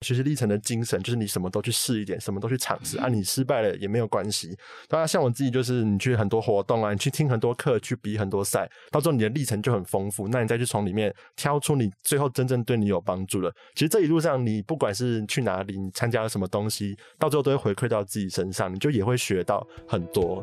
学习历程的精神就是你什么都去试一点，什么都去尝试啊，你失败了也没有关系。当然，像我自己就是你去很多活动啊，你去听很多课，去比很多赛，到时候你的历程就很丰富。那你再去从里面挑出你最后真正对你有帮助的。其实这一路上，你不管是去哪里，你参加了什么东西，到最后都会回馈到自己身上，你就也会学到很多。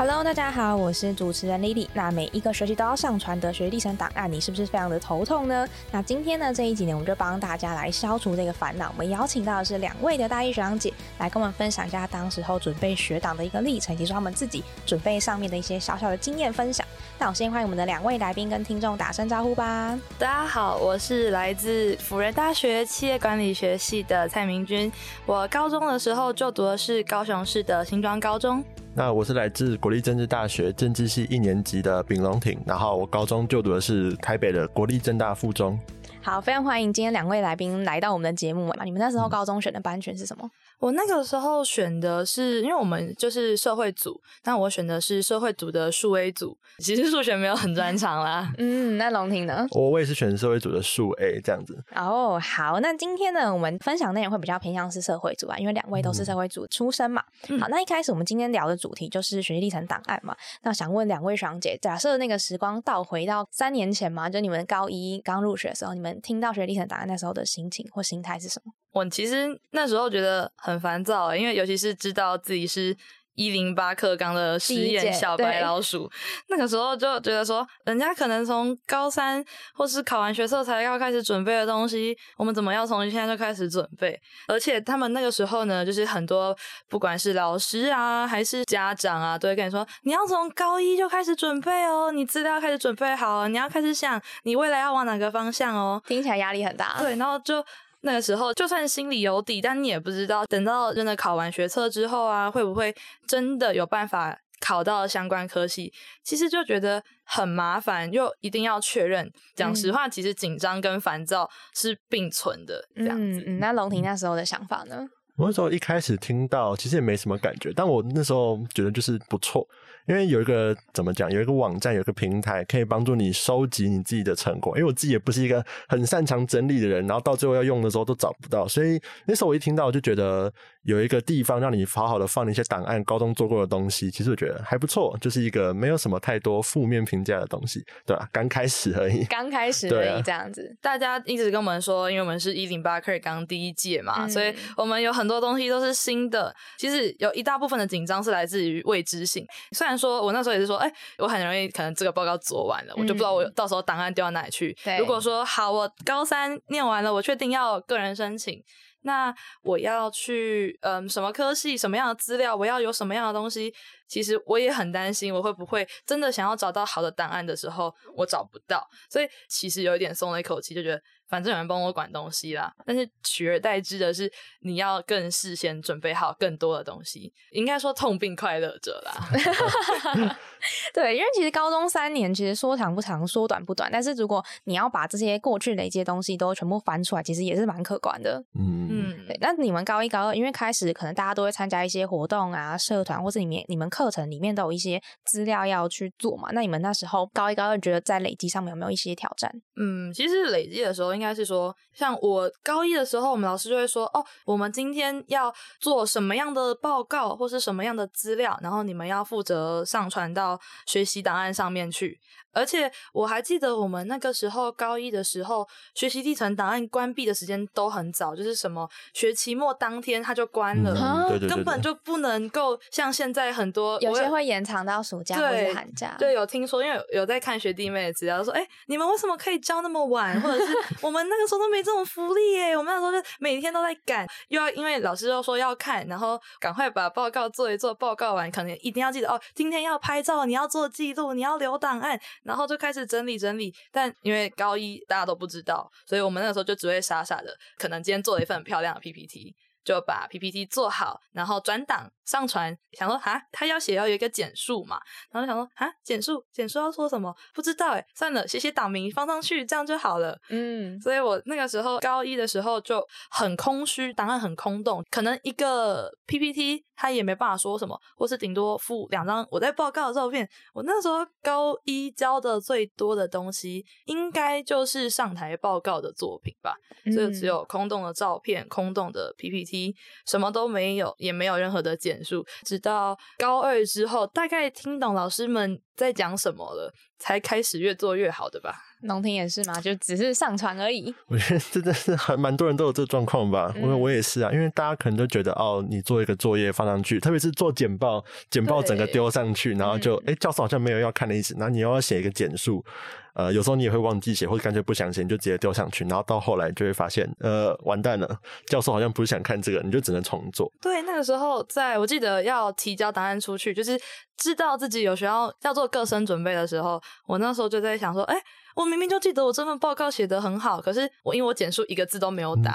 Hello，大家好，我是主持人 Lily。那每一个学期都要上传的学历程档案，你是不是非常的头痛呢？那今天呢这一集呢，我们就帮大家来消除这个烦恼。我们邀请到的是两位的大一学长姐，来跟我们分享一下当时候准备学档的一个历程，以及说他们自己准备上面的一些小小的经验分享。那我先欢迎我们的两位来宾跟听众打声招呼吧。大家好，我是来自辅仁大学企业管理学系的蔡明君。我高中的时候就读的是高雄市的新庄高中。那我是来自国立政治大学政治系一年级的丙龙挺，然后我高中就读的是台北的国立政大附中。好，非常欢迎今天两位来宾来到我们的节目。你们那时候高中选的班选是什么？我那个时候选的是，因为我们就是社会组，那我选的是社会组的数 A 组。其实数学没有很专长啦。嗯，那龙婷呢？我我也是选社会组的数 A 这样子。哦，好，那今天呢，我们分享内容会比较偏向是社会组啊，因为两位都是社会组出身嘛。好，那一开始我们今天聊的主题就是学习历程档案嘛。那想问两位爽姐，假设那个时光倒回到三年前嘛，就你们高一刚入学的时候，你们听到学历层档案那时候的心情或心态是什么？我其实那时候觉得很烦躁，因为尤其是知道自己是一零八课纲的实验小白老鼠，那个时候就觉得说，人家可能从高三或是考完学测才要开始准备的东西，我们怎么要从现在就开始准备？而且他们那个时候呢，就是很多不管是老师啊还是家长啊，都会跟你说，你要从高一就开始准备哦，你资料开始准备好，你要开始想你未来要往哪个方向哦，听起来压力很大。对，然后就。那个时候，就算心里有底，但你也不知道，等到真的考完学测之后啊，会不会真的有办法考到相关科系？其实就觉得很麻烦，又一定要确认。讲实话，其实紧张跟烦躁是并存的。这样子，那龙婷那时候的想法呢？我那时候一开始听到，其实也没什么感觉，但我那时候觉得就是不错。因为有一个怎么讲，有一个网站，有一个平台，可以帮助你收集你自己的成果。因为我自己也不是一个很擅长整理的人，然后到最后要用的时候都找不到，所以那时候我一听到，就觉得有一个地方让你好好的放一些档案，高中做过的东西，其实我觉得还不错，就是一个没有什么太多负面评价的东西，对吧？刚开始而已，刚开始而已，这样子。大家一直跟我们说，因为我们是一零八课刚第一届嘛，所以我们有很多东西都是新的。其实有一大部分的紧张是来自于未知性。虽然说我那时候也是说。哎，我很容易可能这个报告做完了，我就不知道我到时候档案丢到哪里去。如果说好，我高三念完了，我确定要个人申请，那我要去嗯什么科系，什么样的资料，我要有什么样的东西，其实我也很担心，我会不会真的想要找到好的档案的时候，我找不到，所以其实有一点松了一口气，就觉得。反正有人帮我管东西啦，但是取而代之的是你要更事先准备好更多的东西，应该说痛并快乐着啦。对，因为其实高中三年其实说长不长，说短不短，但是如果你要把这些过去累积的东西都全部翻出来，其实也是蛮可观的。嗯嗯。对，那你们高一高二，因为开始可能大家都会参加一些活动啊、社团，或是你们你们课程里面都有一些资料要去做嘛？那你们那时候高一高二，觉得在累积上面有没有一些挑战？嗯，其实累积的时候。应该是说，像我高一的时候，我们老师就会说，哦，我们今天要做什么样的报告，或是什么样的资料，然后你们要负责上传到学习档案上面去。而且我还记得我们那个时候高一的时候，学习历程档案关闭的时间都很早，就是什么学期末当天它就关了，根本就不能够像现在很多有些会延长到暑假或者寒假。对，有听说，因为有在看学弟妹的资料，说哎，你们为什么可以教那么晚？或者是 我们那个时候都没这种福利耶？我们那时候就每天都在赶，又要因为老师又说要看，然后赶快把报告做一做，报告完可能一定要记得哦，今天要拍照，你要做记录，你要留档案。然后就开始整理整理，但因为高一大家都不知道，所以我们那个时候就只会傻傻的，可能今天做了一份很漂亮的 PPT，就把 PPT 做好，然后转档上传，想说啊，他要写要有一个简述嘛，然后想说啊，简述简述要说什么？不知道哎，算了，写写党名放上去，这样就好了。嗯，所以我那个时候高一的时候就很空虚，档案很空洞，可能一个 PPT 他也没办法说什么，或是顶多附两张我在报告的照片。我那时候高一教的最多的东西，应该就是上台报告的作品吧，所以只有空洞的照片、空洞的 PPT，什么都没有，也没有任何的简数。直到高二之后，大概听懂老师们在讲什么了，才开始越做越好的吧。龙婷也是嘛，就只是上传而已。我觉得真的是很蛮多人都有这状况吧，因为我也是啊。因为大家可能都觉得哦，你做一个作业放上去，特别是做简报，简报整个丢上去，然后就哎，教授好像没有要看的意思，然后你又要写一个简述，呃，有时候你也会忘记写，或者干脆不想写，你就直接丢上去，然后到后来就会发现，呃，完蛋了，教授好像不是想看这个，你就只能重做。对，那个时候在我记得要提交答案出去，就是知道自己有需要要做各生准备的时候，我那时候就在想说，哎。我明明就记得我这份报告写得很好，可是我因为我简述一个字都没有打，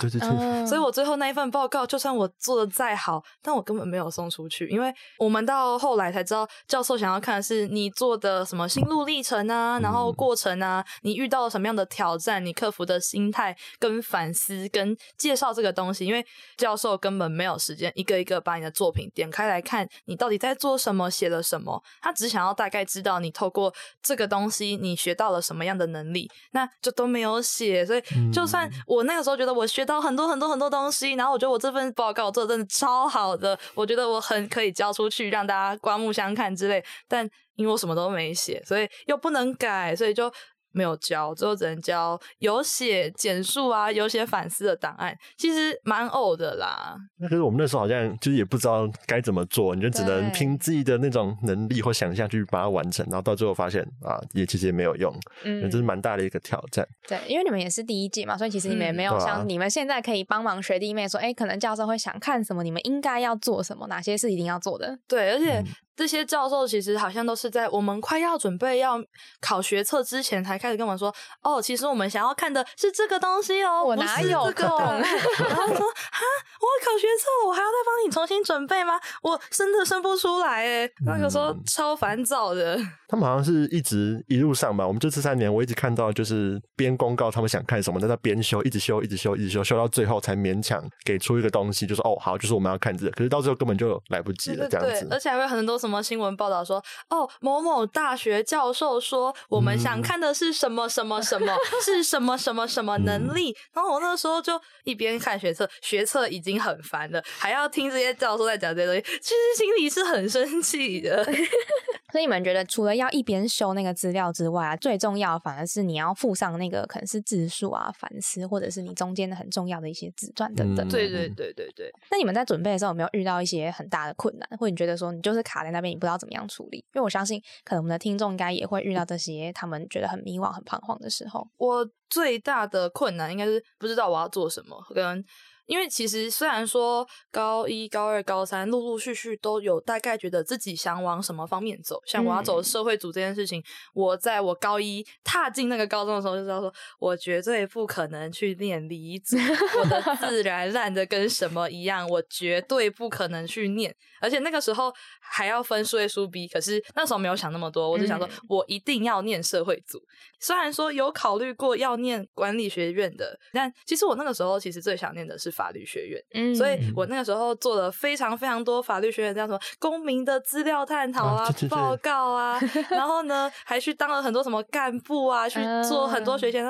所以我最后那一份报告就算我做的再好，但我根本没有送出去，因为我们到后来才知道，教授想要看的是你做的什么心路历程啊，然后过程啊，你遇到了什么样的挑战，你克服的心态跟反思跟介绍这个东西，因为教授根本没有时间一个一个把你的作品点开来看，你到底在做什么，写了什么，他只想要大概知道你透过这个东西你学到了什么样的。能力，那就都没有写，所以就算我那个时候觉得我学到很多很多很多东西，然后我觉得我这份报告做的真的超好的，我觉得我很可以交出去让大家刮目相看之类，但因为我什么都没写，所以又不能改，所以就。没有交，最后只能交有写简述啊，有写反思的档案，其实蛮呕的啦。那可是我们那时候好像就是也不知道该怎么做，你就只能凭自己的那种能力或想象去把它完成，然后到最后发现啊，也其实也没有用，嗯，这是蛮大的一个挑战。对，因为你们也是第一届嘛，所以其实你们也没有像你们现在可以帮忙学弟妹说，哎，可能教授会想看什么，你们应该要做什么，哪些是一定要做的。对，而且。这些教授其实好像都是在我们快要准备要考学测之前才开始跟我们说，哦，其实我们想要看的是这个东西哦，我哪有空？然后说，哈，我考学测，我还要再帮你重新准备吗？我生的生不出来哎，那个时候超烦躁的。他们好像是一直一路上吧，我们这次三年我一直看到就是边公告他们想看什么，在那边修，一直修，一直修，一直修，修到最后才勉强给出一个东西，就说哦，好，就是我们要看这个，可是到最后根本就来不及了，这样子，而且还会很多。什么新闻报道说哦，某某大学教授说我们想看的是什么什么什么 是什么什么什么能力？然后我那时候就一边看学测，学测已经很烦了，还要听这些教授在讲这些东西，其实心里是很生气的。所以你们觉得，除了要一边修那个资料之外啊，最重要反而是你要附上那个可能是字数啊、反思，或者是你中间的很重要的一些自传等等。对对对对对。那你们在准备的时候有没有遇到一些很大的困难，或者你觉得说你就是卡在那边，你不知道怎么样处理？因为我相信，可能我们的听众应该也会遇到这些他们觉得很迷惘、很彷徨的时候。我最大的困难应该是不知道我要做什么，跟。因为其实虽然说高一、高二、高三陆陆续续都有大概觉得自己想往什么方面走，像我要走社会组这件事情，我在我高一踏进那个高中的时候就知道说，我绝对不可能去念理组，我的 自然烂的跟什么一样，我绝对不可能去念，而且那个时候还要分数 A 数 B，可是那时候没有想那么多，我就想说我一定要念社会组，虽然说有考虑过要念管理学院的，但其实我那个时候其实最想念的是。法律学院，嗯，所以我那个时候做了非常非常多法律学院这样什么公民的资料探讨啊、报告啊，然后呢还去当了很多什么干部啊，去做很多学前。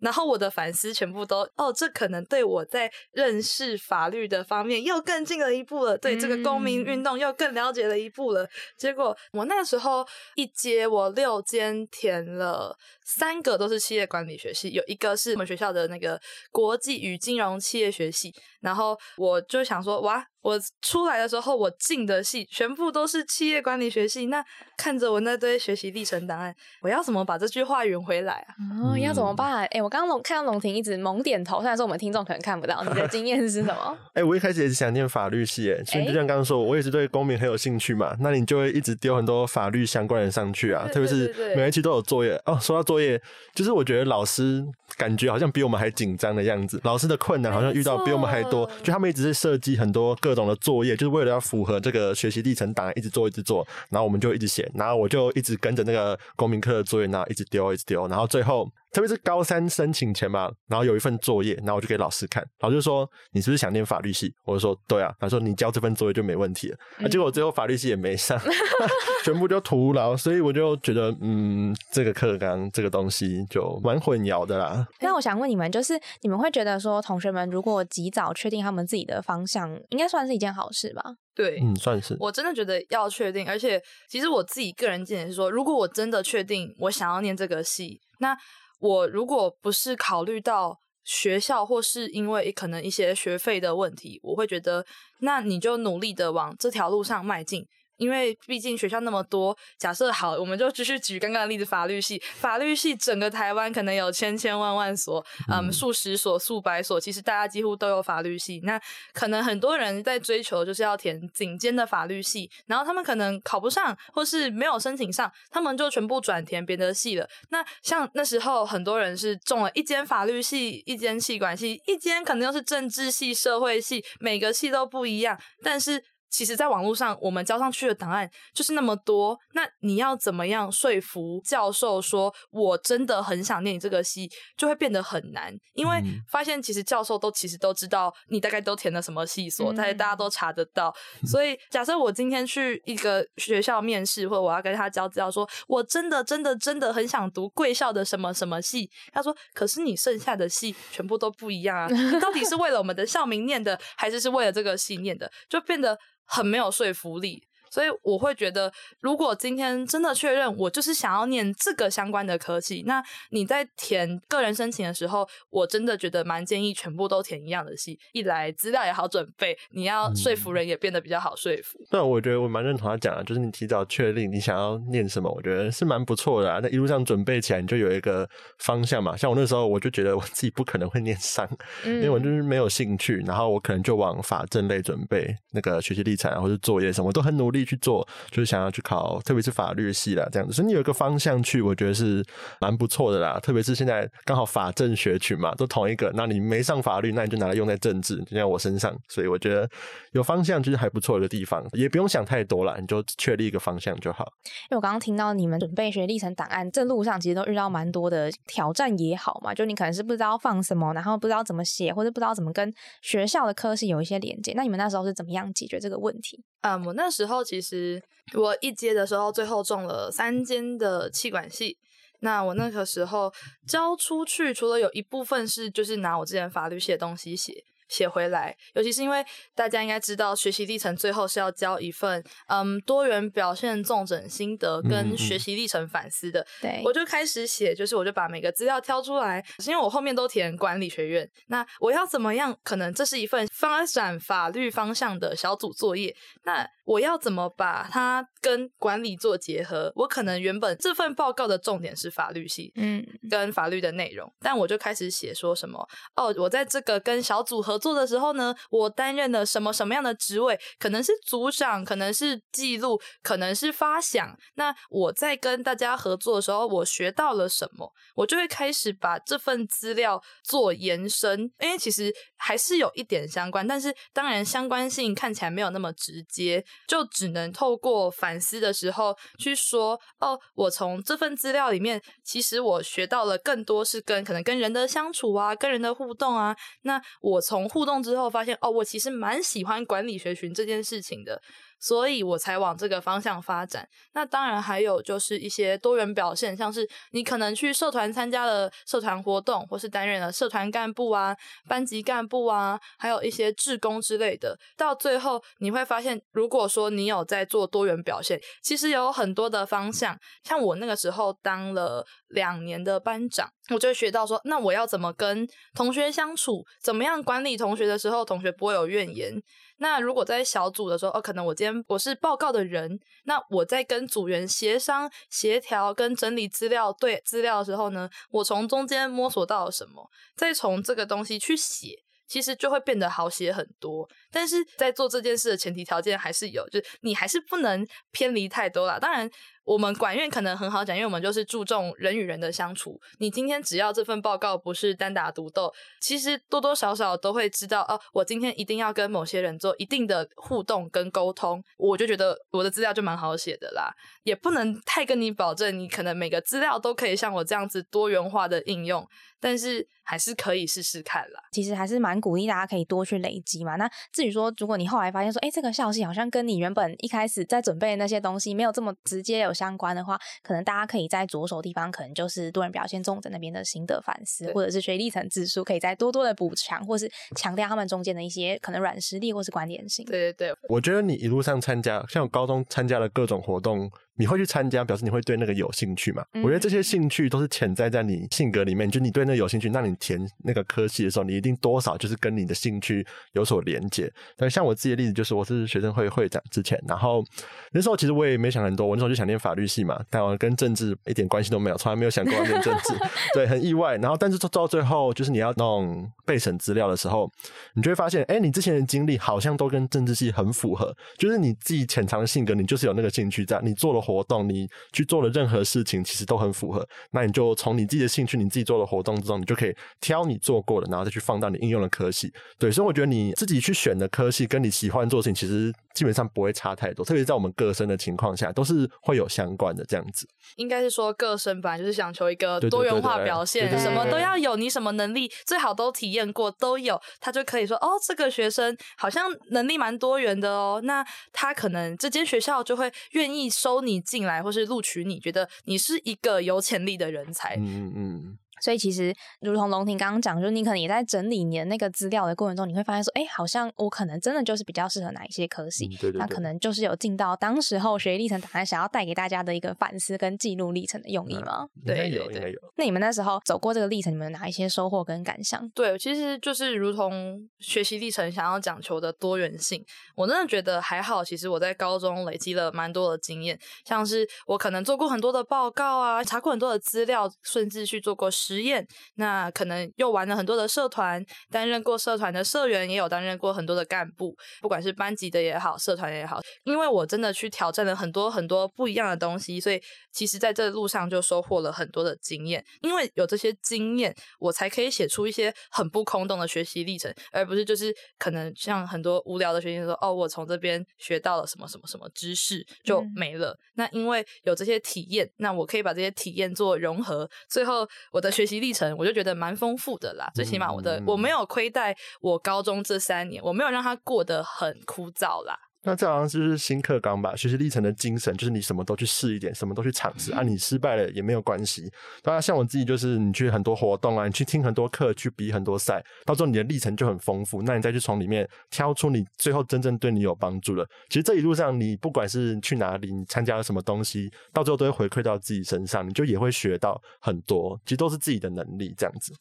然后我的反思全部都哦，这可能对我在认识法律的方面又更进了一步了，对这个公民运动又更了解了一步了。结果我那时候一阶我六间填了三个都是企业管理学系，有一个是我们学校的那个国际与金融企业学系。然后我就想说，哇！我出来的时候，我进的系全部都是企业管理学系。那看着我那堆学习历程档案，我要怎么把这句话圆回来啊？哦，要怎么办？哎，我刚刚龙看到龙婷一直猛点头，虽然说我们听众可能看不到，你的经验是什么？哎，我一开始也是想念法律系，哎，所以就像刚刚说，我也是对公民很有兴趣嘛。那你就会一直丢很多法律相关的上去啊，特别是每一期都有作业哦。说到作业，就是我觉得老师感觉好像比我们还紧张的样子，老师的困难好像遇到比我们还多，就他们一直是设计很多各。种的作业，就是为了要符合这个学习历程档案，一直做一直做，然后我们就一直写，然后我就一直跟着那个公民课的作业，然后一直丢一直丢，然后最后。特别是高三申请前嘛，然后有一份作业，然后我就给老师看，老师就说：“你是不是想念法律系？”我就说：“对啊。”他说：“你交这份作业就没问题了。”啊，结果最后法律系也没上，全部就徒劳。所以我就觉得，嗯，这个课纲这个东西就蛮混淆的啦。那我想问你们，就是你们会觉得说，同学们如果及早确定他们自己的方向，应该算是一件好事吧？对，嗯，算是。我真的觉得要确定，而且其实我自己个人见解是说，如果我真的确定我想要念这个系，那我如果不是考虑到学校，或是因为可能一些学费的问题，我会觉得，那你就努力的往这条路上迈进。因为毕竟学校那么多，假设好，我们就继续举刚刚的例子，法律系，法律系整个台湾可能有千千万万所，嗯，数十所、数百所，其实大家几乎都有法律系。那可能很多人在追求就是要填顶尖的法律系，然后他们可能考不上，或是没有申请上，他们就全部转填别的系了。那像那时候很多人是中了一间法律系，一间气管系，一间可能又是政治系、社会系，每个系都不一样，但是。其实，在网络上，我们交上去的档案就是那么多。那你要怎么样说服教授说，我真的很想念你这个系，就会变得很难。因为发现，其实教授都其实都知道你大概都填了什么系所，大家大家都查得到。所以，假设我今天去一个学校面试，或者我要跟他交资料，说我真的真的真的很想读贵校的什么什么系，他说：“可是你剩下的系全部都不一样啊，到底是为了我们的校名念的，还是是为了这个系念的？”就变得。很没有说服力。所以我会觉得，如果今天真的确认我就是想要念这个相关的科系，那你在填个人申请的时候，我真的觉得蛮建议全部都填一样的系，一来资料也好准备，你要说服人也变得比较好说服。那，我觉得我蛮认同他讲的，就是你提早确定你想要念什么，我觉得是蛮不错的。啊那一路上准备起来，你就有一个方向嘛。像我那时候，我就觉得我自己不可能会念商，因为我就是没有兴趣，然后我可能就往法政类准备，那个学习历程或者作业什么，我都很努力。去做就是想要去考，特别是法律系啦，这样子，所以你有一个方向去，我觉得是蛮不错的啦。特别是现在刚好法政学群嘛，都同一个，那你没上法律，那你就拿来用在政治，就像我身上，所以我觉得有方向就是还不错的地方，也不用想太多了，你就确立一个方向就好。因为我刚刚听到你们准备学历程档案，这路上其实都遇到蛮多的挑战也好嘛，就你可能是不知道放什么，然后不知道怎么写，或者不知道怎么跟学校的科系有一些连接，那你们那时候是怎么样解决这个问题？嗯，我那时候其实我一阶的时候，最后中了三间的气管系。那我那个时候交出去，除了有一部分是就是拿我之前法律系的东西写。写回来，尤其是因为大家应该知道，学习历程最后是要交一份嗯多元表现重整心得跟学习历程反思的。对，我就开始写，就是我就把每个资料挑出来，因为我后面都填管理学院，那我要怎么样？可能这是一份发展法律方向的小组作业，那我要怎么把它跟管理做结合？我可能原本这份报告的重点是法律系，嗯，跟法律的内容，但我就开始写说什么哦，我在这个跟小组合。作的时候呢，我担任了什么什么样的职位？可能是组长，可能是记录，可能是发想。那我在跟大家合作的时候，我学到了什么？我就会开始把这份资料做延伸，因为其实还是有一点相关，但是当然相关性看起来没有那么直接，就只能透过反思的时候去说哦，我从这份资料里面，其实我学到了更多是跟可能跟人的相处啊，跟人的互动啊。那我从互动之后发现，哦，我其实蛮喜欢管理学群这件事情的。所以我才往这个方向发展。那当然还有就是一些多元表现，像是你可能去社团参加了社团活动，或是担任了社团干部啊、班级干部啊，还有一些志工之类的。到最后你会发现，如果说你有在做多元表现，其实有很多的方向。像我那个时候当了两年的班长，我就学到说，那我要怎么跟同学相处，怎么样管理同学的时候，同学不会有怨言。那如果在小组的时候，哦，可能我今天我是报告的人，那我在跟组员协商、协调、跟整理资料、对资料的时候呢，我从中间摸索到了什么，再从这个东西去写，其实就会变得好写很多。但是在做这件事的前提条件还是有，就是你还是不能偏离太多啦。当然。我们管院可能很好讲，因为我们就是注重人与人的相处。你今天只要这份报告不是单打独斗，其实多多少少都会知道哦。我今天一定要跟某些人做一定的互动跟沟通，我就觉得我的资料就蛮好写的啦。也不能太跟你保证，你可能每个资料都可以像我这样子多元化的应用。但是还是可以试试看啦。其实还是蛮鼓励大家可以多去累积嘛。那至于说，如果你后来发现说，哎，这个消息好像跟你原本一开始在准备的那些东西没有这么直接有相关的话，可能大家可以在着手地方，可能就是多人表现重症那边的心得反思，或者是学历层指数，可以再多多的补强，或是强调他们中间的一些可能软实力或是关联性。对对对，我觉得你一路上参加，像我高中参加了各种活动。你会去参加，表示你会对那个有兴趣嘛？我觉得这些兴趣都是潜在在你性格里面，就你对那有兴趣，那你填那个科系的时候，你一定多少就是跟你的兴趣有所连接。但像我自己的例子，就是我是学生会会长之前，然后那时候其实我也没想很多，我那时候就想念法律系嘛，但我跟政治一点关系都没有，从来没有想过要念政治，对，很意外。然后但是到最后，就是你要弄备审资料的时候，你就会发现，哎，你之前的经历好像都跟政治系很符合，就是你自己潜藏的性格，你就是有那个兴趣在，你做了。活动你去做的任何事情，其实都很符合。那你就从你自己的兴趣，你自己做的活动之中，你就可以挑你做过的，然后再去放到你应用的科系。对，所以我觉得你自己去选的科系，跟你喜欢做事情，其实基本上不会差太多。特别是在我们各身的情况下，都是会有相关的这样子。应该是说各生本来就是想求一个多元化表现，什么都要有，你什么能力最好都体验过都有，他就可以说哦，这个学生好像能力蛮多元的哦，那他可能这间学校就会愿意收你。进来或是录取，你觉得你是一个有潜力的人才。嗯嗯。所以其实，如同龙婷刚刚讲，就是你可能也在整理你的那个资料的过程中，你会发现说，哎，好像我可能真的就是比较适合哪一些科系，那可能就是有进到当时候学习历程档案想要带给大家的一个反思跟记录历程的用意吗？对，有，应该有。那你们那时候走过这个历程，你们哪一些收获跟感想？对，其实就是如同学习历程想要讲求的多元性，我真的觉得还好。其实我在高中累积了蛮多的经验，像是我可能做过很多的报告啊，查过很多的资料，甚至去做过实验。那那可能又玩了很多的社团，担任过社团的社员，也有担任过很多的干部，不管是班级的也好，社团也好。因为我真的去挑战了很多很多不一样的东西，所以其实在这路上就收获了很多的经验。因为有这些经验，我才可以写出一些很不空洞的学习历程，而不是就是可能像很多无聊的学习说哦，我从这边学到了什么什么什么知识就没了。那因为有这些体验，那我可以把这些体验做融合，最后我的学习历程我就。觉得蛮丰富的啦，最起码我的我没有亏待我高中这三年，我没有让他过得很枯燥啦。那这好像就是新课纲吧？学习历程的精神就是你什么都去试一点，什么都去尝试啊。你失败了也没有关系。当然，像我自己就是你去很多活动啊，你去听很多课，去比很多赛，到时候你的历程就很丰富。那你再去从里面挑出你最后真正对你有帮助的。其实这一路上，你不管是去哪里，你参加了什么东西，到最后都会回馈到自己身上，你就也会学到很多。其实都是自己的能力这样子。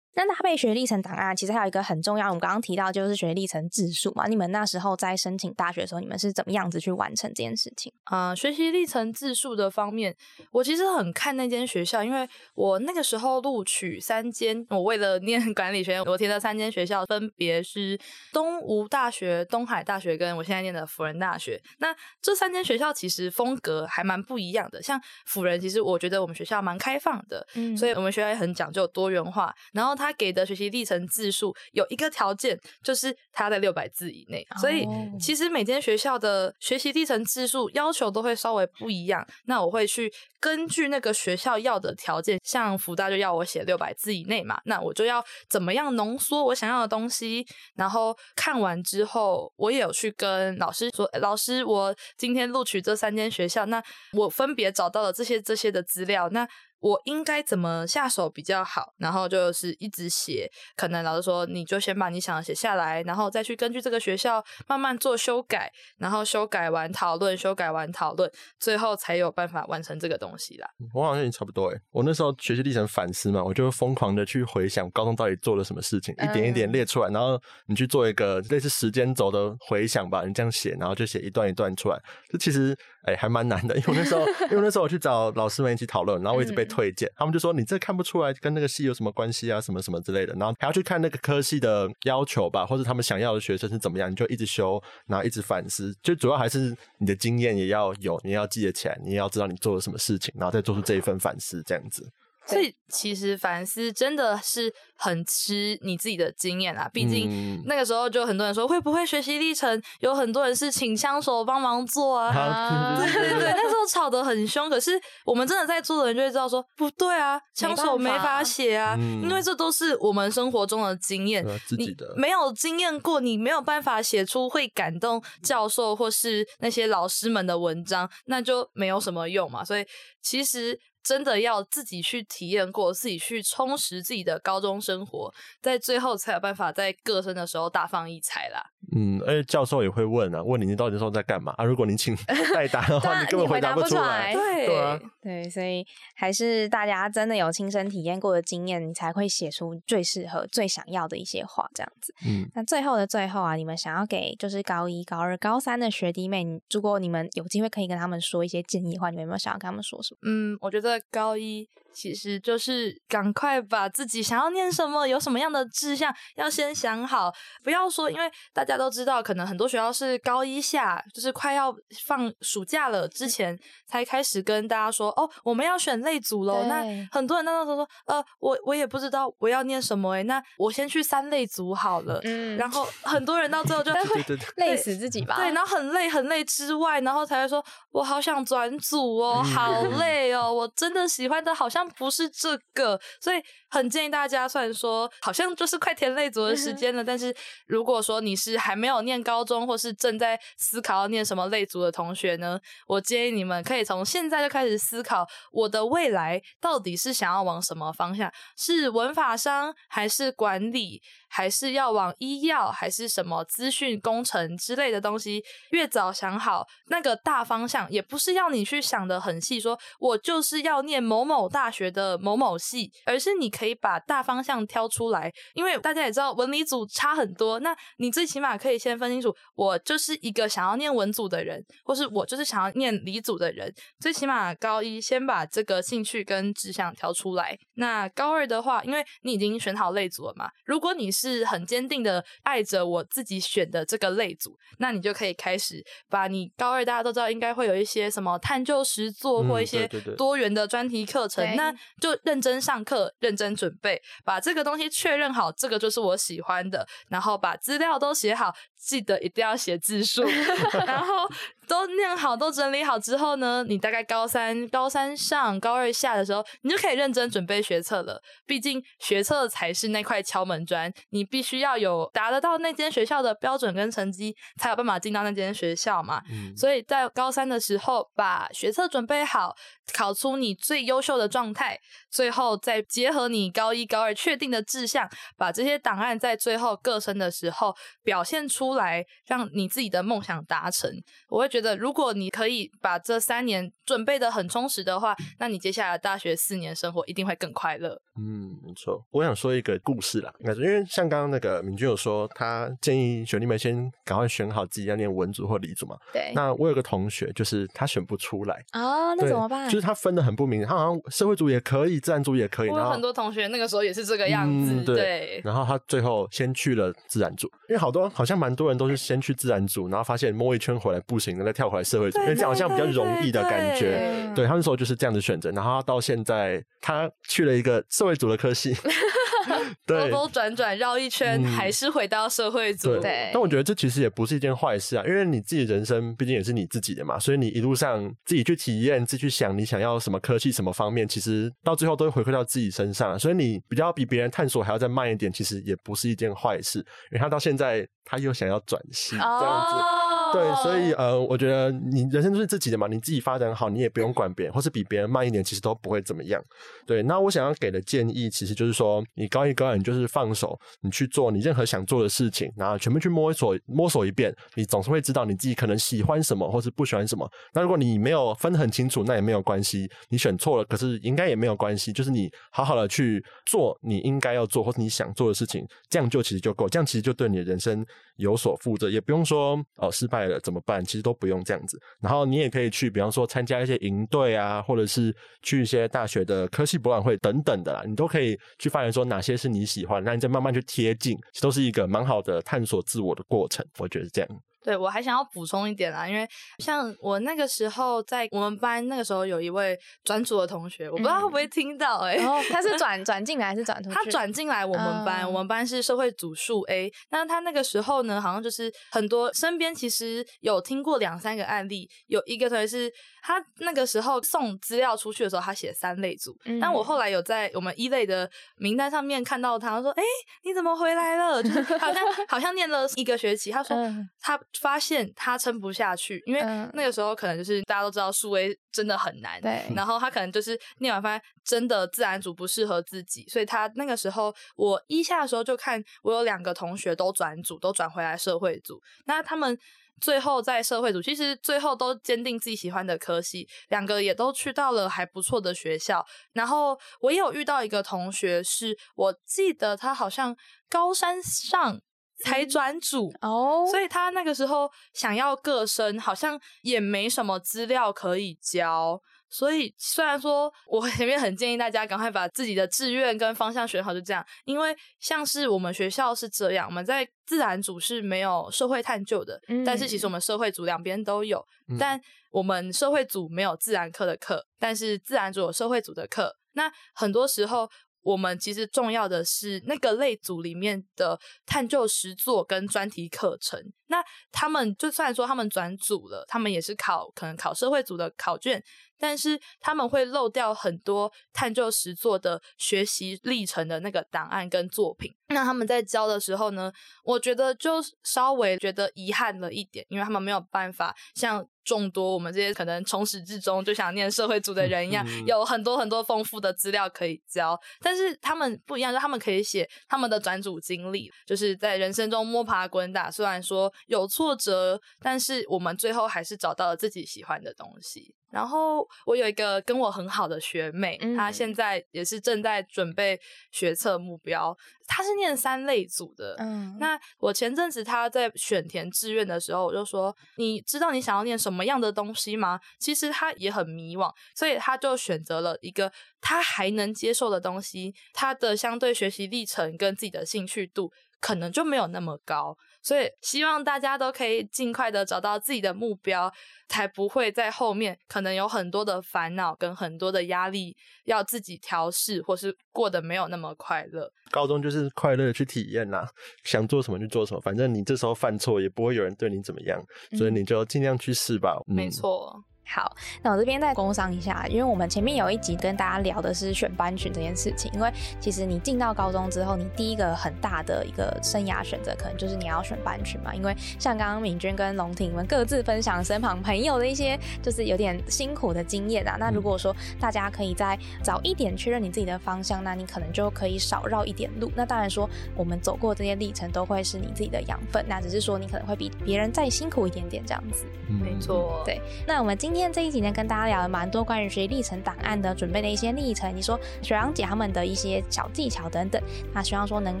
那搭配学历程档案，其实还有一个很重要，我们刚刚提到就是学历程字数嘛。你们那时候在申请大学的时候，你们是怎么样子去完成这件事情？啊，学习历程字数的方面，我其实很看那间学校，因为我那个时候录取三间，我为了念 管理学院，我填的三间学校分别是东吴大学、东海大学跟我现在念的辅仁大学。那这三间学校其实风格还蛮不一样的。像辅仁，其实我觉得我们学校蛮开放的，嗯，所以我们学校也很讲究多元化，然后他给的学习历程字数有一个条件，就是他在六百字以内。所以其实每间学校的学习历程字数要求都会稍微不一样。那我会去根据那个学校要的条件，像福大就要我写六百字以内嘛，那我就要怎么样浓缩我想要的东西。然后看完之后，我也有去跟老师说：“老师，我今天录取这三间学校，那我分别找到了这些这些的资料。”那我应该怎么下手比较好？然后就是一直写，可能老师说你就先把你想的写下来，然后再去根据这个学校慢慢做修改，然后修改完讨论，修改完讨论，最后才有办法完成这个东西啦。我好像也差不多诶，我那时候学习历程反思嘛，我就疯狂的去回想高中到底做了什么事情，一点一点列出来，然后你去做一个类似时间轴的回想吧，你这样写，然后就写一段一段出来。这其实哎还蛮难的，因为那时候因为那时候我去找老师们一起讨论，然后我一直被。推荐，他们就说你这看不出来跟那个系有什么关系啊，什么什么之类的，然后还要去看那个科系的要求吧，或者他们想要的学生是怎么样，你就一直修，然后一直反思，就主要还是你的经验也要有，你要记得起来，你也要知道你做了什么事情，然后再做出这一份反思，这样子。所以其实反思真的是很吃你自己的经验啊，毕竟那个时候就很多人说会不会学习历程，有很多人是请枪手帮忙做啊，对对对，那时候吵得很凶。可是我们真的在做的人就会知道说不对啊，枪手没法写啊，因为这都是我们生活中的经验，你没有经验过，你没有办法写出会感动教授或是那些老师们的文章，那就没有什么用嘛。所以其实。真的要自己去体验过，自己去充实自己的高中生活，在最后才有办法在各生的时候大放异彩啦。嗯，而且教授也会问啊，问你你到底时候在干嘛啊？如果你请 代答的话，你根本回答不出来。对对，所以还是大家真的有亲身体验过的经验，你才会写出最适合、最想要的一些话，这样子。嗯，那最后的最后啊，你们想要给就是高一、高二、高三的学弟妹，如果你们有机会可以跟他们说一些建议的话，你们有没有想要跟他们说什么？嗯，我觉得。高一其实就是赶快把自己想要念什么、有什么样的志向要先想好，不要说，因为大家都知道，可能很多学校是高一下，就是快要放暑假了之前才开始跟大家说，哦，我们要选类组喽。那很多人那时候说，呃，我我也不知道我要念什么，哎，那我先去三类组好了。嗯，然后很多人到最后就会 累死自己吧。对，然后很累很累之外，然后才会说，我好想转组哦，好 累哦，我真的喜欢的好像。不是这个，所以很建议大家。虽然说好像就是快填类组的时间了，但是如果说你是还没有念高中，或是正在思考要念什么类组的同学呢，我建议你们可以从现在就开始思考，我的未来到底是想要往什么方向？是文法商，还是管理，还是要往医药，还是什么资讯工程之类的东西？越早想好那个大方向，也不是要你去想的很细，说我就是要念某某大。学的某某系，而是你可以把大方向挑出来，因为大家也知道文理组差很多。那你最起码可以先分清楚，我就是一个想要念文组的人，或是我就是想要念理组的人。最起码高一先把这个兴趣跟志向挑出来。那高二的话，因为你已经选好类组了嘛，如果你是很坚定的爱着我自己选的这个类组，那你就可以开始把你高二大家都知道应该会有一些什么探究实作或一些多元的专题课程。那就认真上课，认真准备，把这个东西确认好，这个就是我喜欢的，然后把资料都写好，记得一定要写字数，然后。都念好，都整理好之后呢，你大概高三、高三上、高二下的时候，你就可以认真准备学测了。毕竟学测才是那块敲门砖，你必须要有达得到那间学校的标准跟成绩，才有办法进到那间学校嘛。所以在高三的时候，把学测准备好，考出你最优秀的状态，最后再结合你高一、高二确定的志向，把这些档案在最后各生的时候表现出来，让你自己的梦想达成。我会。觉得如果你可以把这三年准备的很充实的话，那你接下来大学四年生活一定会更快乐。嗯，没错。我想说一个故事啦，应该是因为像刚刚那个敏君有说，他建议学弟们先赶快选好自己要念文组或理组嘛。对。那我有个同学，就是他选不出来哦，那怎么办？就是他分的很不明，他好像社会组也可以，自然组也可以。我有很多同学那个时候也是这个样子。对。然后他最后先去了自然组，因为好多好像蛮多人都是先去自然组，然后发现摸一圈回来不行。再跳回来社会组，因为这样好像比较容易的感觉。对他们说就是这样的选择，然后到现在他去了一个社会组的科系，兜兜转转绕一圈，还是回到社会组。对，但我觉得这其实也不是一件坏事啊，因为你自己人生毕竟也是你自己的嘛，所以你一路上自己去体验，自己去想你想要什么科技、什么方面，其实到最后都会回馈到自己身上。所以你比较比别人探索还要再慢一点，其实也不是一件坏事。因为他到现在他又想要转系这样子。对，所以呃，我觉得你人生就是自己的嘛，你自己发展好，你也不用管别人，或是比别人慢一点，其实都不会怎么样。对，那我想要给的建议，其实就是说，你高一高二，你就是放手，你去做你任何想做的事情，然后全部去摸索摸索一遍，你总是会知道你自己可能喜欢什么，或是不喜欢什么。那如果你没有分得很清楚，那也没有关系，你选错了，可是应该也没有关系，就是你好好的去做你应该要做或是你想做的事情，这样就其实就够，这样其实就对你的人生有所负责，也不用说哦失败了怎么办，其实都不用这样子。然后你也可以去，比方说参加一些营队啊，或者是去一些大学的科技博览会等等的啦，你都可以去发现说哪些是你喜欢，那你再慢慢去贴近，都是一个蛮好的探索自我的过程。我觉得这样。对，我还想要补充一点啊，因为像我那个时候在我们班，那个时候有一位转组的同学，我不知道会不会听到哎，他是 转转进来还是转出去？他转进来我们班，我们班是社会组数 A。那他那个时候呢，好像就是很多身边其实有听过两三个案例，有一个同学是他那个时候送资料出去的时候，他写三类组，但我后来有在我们一类的名单上面看到他说，哎，你怎么回来了？就是好像好像念了一个学期，他说他。发现他撑不下去，因为那个时候可能就是大家都知道数 A 真的很难，对。然后他可能就是念完发现真的自然组不适合自己，所以他那个时候我一下的时候就看我有两个同学都转组，都转回来社会组。那他们最后在社会组，其实最后都坚定自己喜欢的科系，两个也都去到了还不错的学校。然后我也有遇到一个同学，是我记得他好像高山上。才转组哦，所以他那个时候想要个升，好像也没什么资料可以交。所以虽然说我前面很建议大家赶快把自己的志愿跟方向选好，就这样。因为像是我们学校是这样，我们在自然组是没有社会探究的，但是其实我们社会组两边都有。但我们社会组没有自然课的课，但是自然组有社会组的课。那很多时候。我们其实重要的是那个类组里面的探究实作跟专题课程。那他们就算说他们转组了，他们也是考可能考社会组的考卷，但是他们会漏掉很多探究实作的学习历程的那个档案跟作品。那他们在教的时候呢，我觉得就稍微觉得遗憾了一点，因为他们没有办法像。众多我们这些可能从始至终就想念社会组的人一样，有很多很多丰富的资料可以教，但是他们不一样，就他们可以写他们的转组经历，就是在人生中摸爬滚打，虽然说有挫折，但是我们最后还是找到了自己喜欢的东西。然后我有一个跟我很好的学妹，她现在也是正在准备学测目标。她是念三类组的。嗯，那我前阵子她在选填志愿的时候，我就说：“你知道你想要念什么样的东西吗？”其实她也很迷惘，所以她就选择了一个她还能接受的东西。她的相对学习历程跟自己的兴趣度可能就没有那么高。所以希望大家都可以尽快的找到自己的目标，才不会在后面可能有很多的烦恼跟很多的压力要自己调试，或是过得没有那么快乐。高中就是快乐去体验呐，想做什么就做什么，反正你这时候犯错也不会有人对你怎么样，所以你就尽量去试吧。没错。好，那我这边再工商一下，因为我们前面有一集跟大家聊的是选班群这件事情。因为其实你进到高中之后，你第一个很大的一个生涯选择，可能就是你要选班群嘛。因为像刚刚敏君跟龙婷你们各自分享身旁朋友的一些就是有点辛苦的经验啊。那如果说大家可以再早一点确认你自己的方向，那你可能就可以少绕一点路。那当然说我们走过这些历程都会是你自己的养分，那只是说你可能会比别人再辛苦一点点这样子。没错，对。那我们今今今天这一集呢，跟大家聊了蛮多关于学习历程档案的准备的一些历程。你说学长姐他们的一些小技巧等等，那希望说能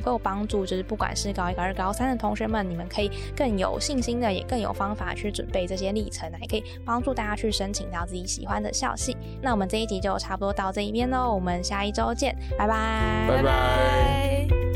够帮助，就是不管是高一、高二、高三的同学们，你们可以更有信心的，也更有方法去准备这些历程，也可以帮助大家去申请到自己喜欢的校系。那我们这一集就差不多到这一边喽，我们下一周见，拜拜，拜拜。